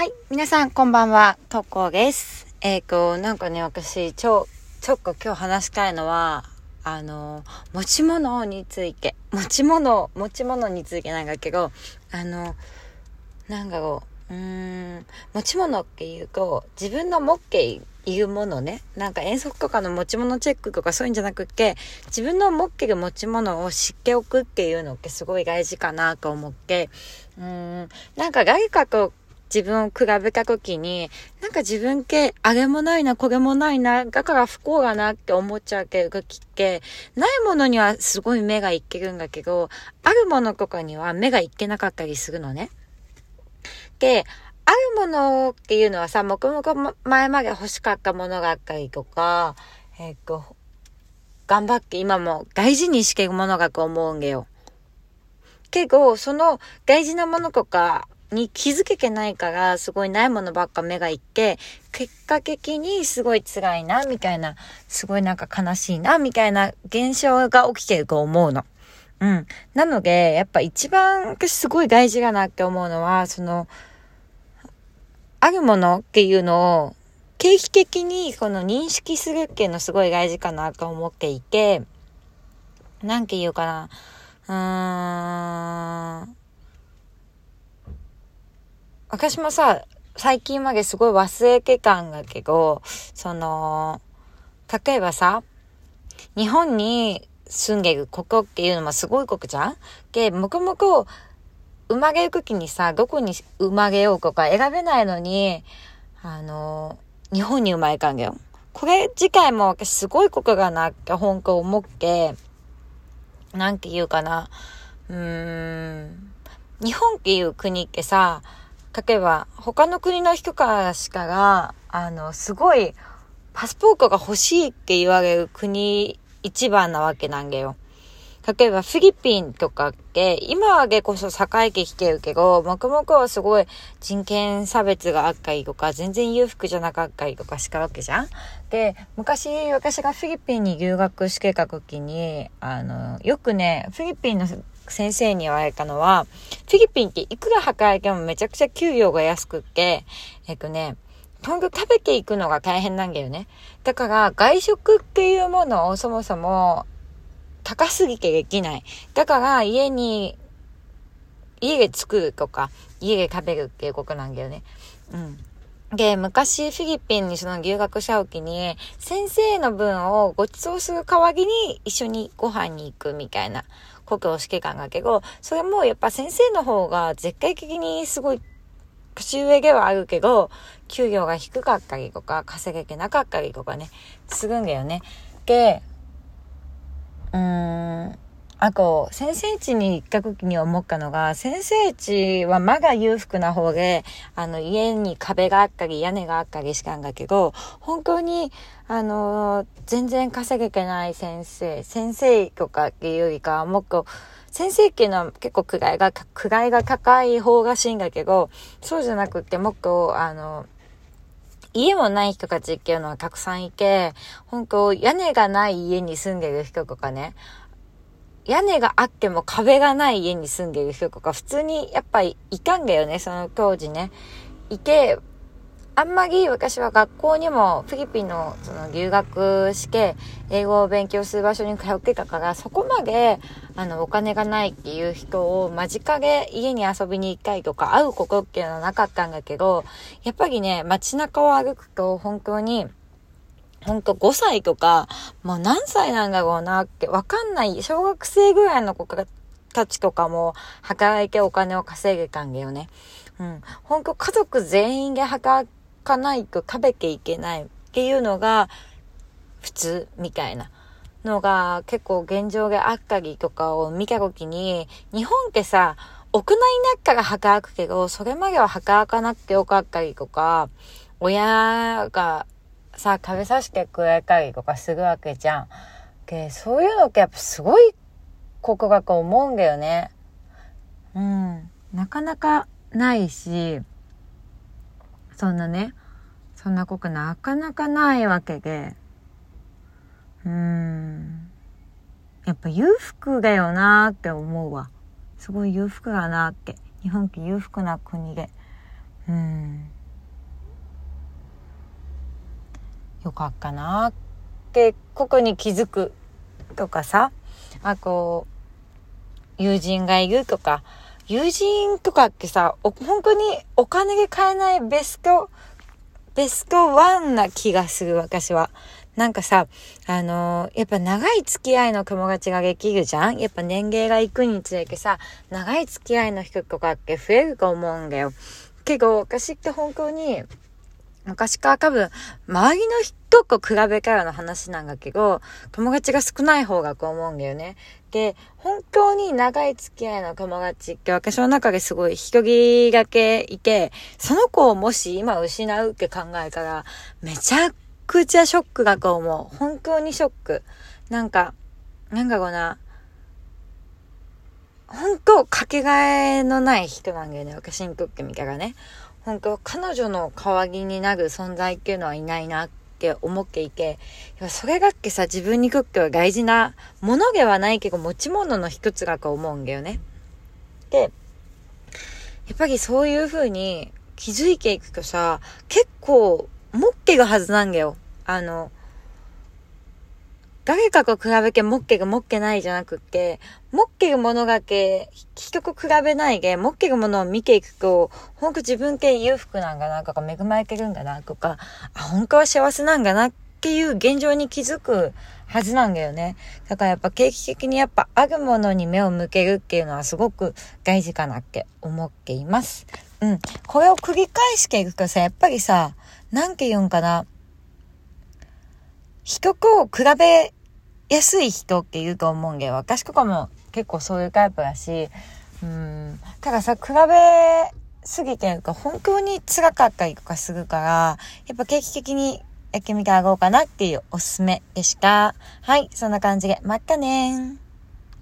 はい。皆さん、こんばんは。とこです。えっ、ー、と、なんかね、私、ちょ、ちょっと今日話したいのは、あの、持ち物について、持ち物、持ち物についてなんだけど、あの、なんだろう、うーん、持ち物っていうと、自分の持っているものね、なんか遠足とかの持ち物チェックとかそういうんじゃなくって、自分の持ってる持ち物を知っておくっていうのってすごい大事かなと思って、うーん、なんか誰かと自分を比べた時に、なんか自分系、あれもないな、これもないな、だから不幸だなって思っちゃうけど、時って、ないものにはすごい目がいけるんだけど、あるものとかには目がいけなかったりするのね。で、あるものっていうのはさ、もくもく前まで欲しかったものがあったりとか、えっ、と、頑張って今も大事にしてるものがと思うんだよ。けど、その大事なものとか、に気づけてないから、すごいないものばっか目がいって、結果的にすごい辛いな、みたいな、すごいなんか悲しいな、みたいな現象が起きてると思うの。うん。なので、やっぱ一番私すごい大事だなって思うのは、その、あるものっていうのを、定期的にこの認識するっていうのすごい大事かなと思っていて、なんて言うかな。うーん。私もさ、最近まですごい忘れてたんだけど、その、例えばさ、日本に住んでるここっていうのもすごい国じゃん？で、もくもく生まれる時にさ、どこに生まれようとか選べないのに、あの、日本に生まれたんだよ。これ次回も私すごいことがなって本当思って、なんて言うかな。うーん。日本っていう国ってさ、例えば、他の国の人からしかが、あの、すごい、パスポートが欲しいって言われる国一番なわけなんだよ。例えば、フィリピンとかって、今はでこそ栄えてきてるけど、もくもくはすごい人権差別があったりとか、全然裕福じゃなかったりとかしたわけじゃんで、昔私がフィリピンに留学してた時に、あの、よくね、フィリピンの先生に言われたのは、フィリピンっていくら働いてもめちゃくちゃ給料が安くって、えっとね、とにかく食べていくのが大変なんだよね。だから外食っていうものをそもそも高すぎてできない。だから家に、家で作るとか、家で食べるっていうことなんだよね。うん。で、昔フィリピンにその留学した時に、先生の分をご馳走する代わりに一緒にご飯に行くみたいなことをしてたんだけど、それもやっぱ先生の方が絶対的にすごい年上ではあるけど、給料が低かったりとか、稼げてなかったりとかね、するんだよね。で、うーん、あと、先生地に行った時に思ったのが、先生地はまだ裕福な方で、あの、家に壁があったり、屋根があったりしたんだけど、本当に、あの、全然稼げてない先生、先生とかっていうよりかは、もっと、先生っていうのは結構位が、位が高い方がしいんだけど、そうじゃなくて、もっと、あの、家もない人たちっていうのはたくさんいて、本当屋根がない家に住んでる人とかね、屋根があっても壁がない家に住んでる人とか普通にやっぱりいたんだよね、その当時ね。いて、あんまり私は学校にもフィリピンのその留学して英語を勉強する場所に通ってたからそこまであのお金がないっていう人を間近で家に遊びに行ったりとか会うことっていうのはなかったんだけどやっぱりね街中を歩くと本当にほんと5歳とか、もう何歳なんだろうなってわかんない、小学生ぐらいの子たちとかも働いてお金を稼げたんだよね。うん。ほんと家族全員で働かないと食べていけないっていうのが普通みたいなのが結構現状であったりとかを見た時に、日本ってさ、屋内になったら働くけど、それまでは働かなくてよかったりとか、親がさ、食べさせてくれたりとかするわけじゃん。で、そういうのってやっぱすごい国学思うんだよね。うん。なかなかないし、そんなね、そんな国なかなかないわけで、うん。やっぱ裕福だよなーって思うわ。すごい裕福だなって。日本って裕福な国で。うん。よかったなって、ここに気づくとかさ、あ、こう、友人がいるとか、友人とかってさ、本当にお金で買えないベスト、ベストワンな気がする、私は。なんかさ、あのー、やっぱ長い付き合いの友達ができるじゃん？やっぱ年齢が行くにつれてさ、長い付き合いの人とかって増えると思うんだよ。けど、私って本当に、昔から多分、周りの人と比べからの話なんだけど、友達が少ない方がこう思うんだよね。で、本当に長い付き合いの友達って私の中ですごい一人だけいて、その子をもし今失うって考えたら、めちゃくちゃショックだと思う。本当にショック。なんか、なんだろうな。本当、かけがえのない人なんだよね。私にとってみたらね。本当彼女の代わりになる存在っていうのはいないなって思っていて、それがっけさ、自分にとっては大事なものではないけど持ち物の一つだと思うんだよね。で、やっぱりそういう風に気づいていくとさ、結構もっけがはずなんだよ。あの、誰かと比べて持ってる持ってないじゃなくって、持ってるものがけ、人と比べないで、持ってるものを見ていくと、ほんと自分系裕福なんだなとか、恵まれてるんだなとか、あ、本当は幸せなんだなっていう現状に気づくはずなんだよね。だからやっぱ定期的にやっぱあるものに目を向けるっていうのはすごく大事かなって思っています。うん。これを繰り返していくとさ、やっぱりさ、なんて言うんかな。人と比べ安い人って言うと思うんだよ。私とかも結構そういうタイプだし、うん。たださ、比べすぎてるか、本当に辛かったりとかするから、やっぱ定期的にやってみてあごうかなっていうおすすめでした。はい、そんな感じで、またねー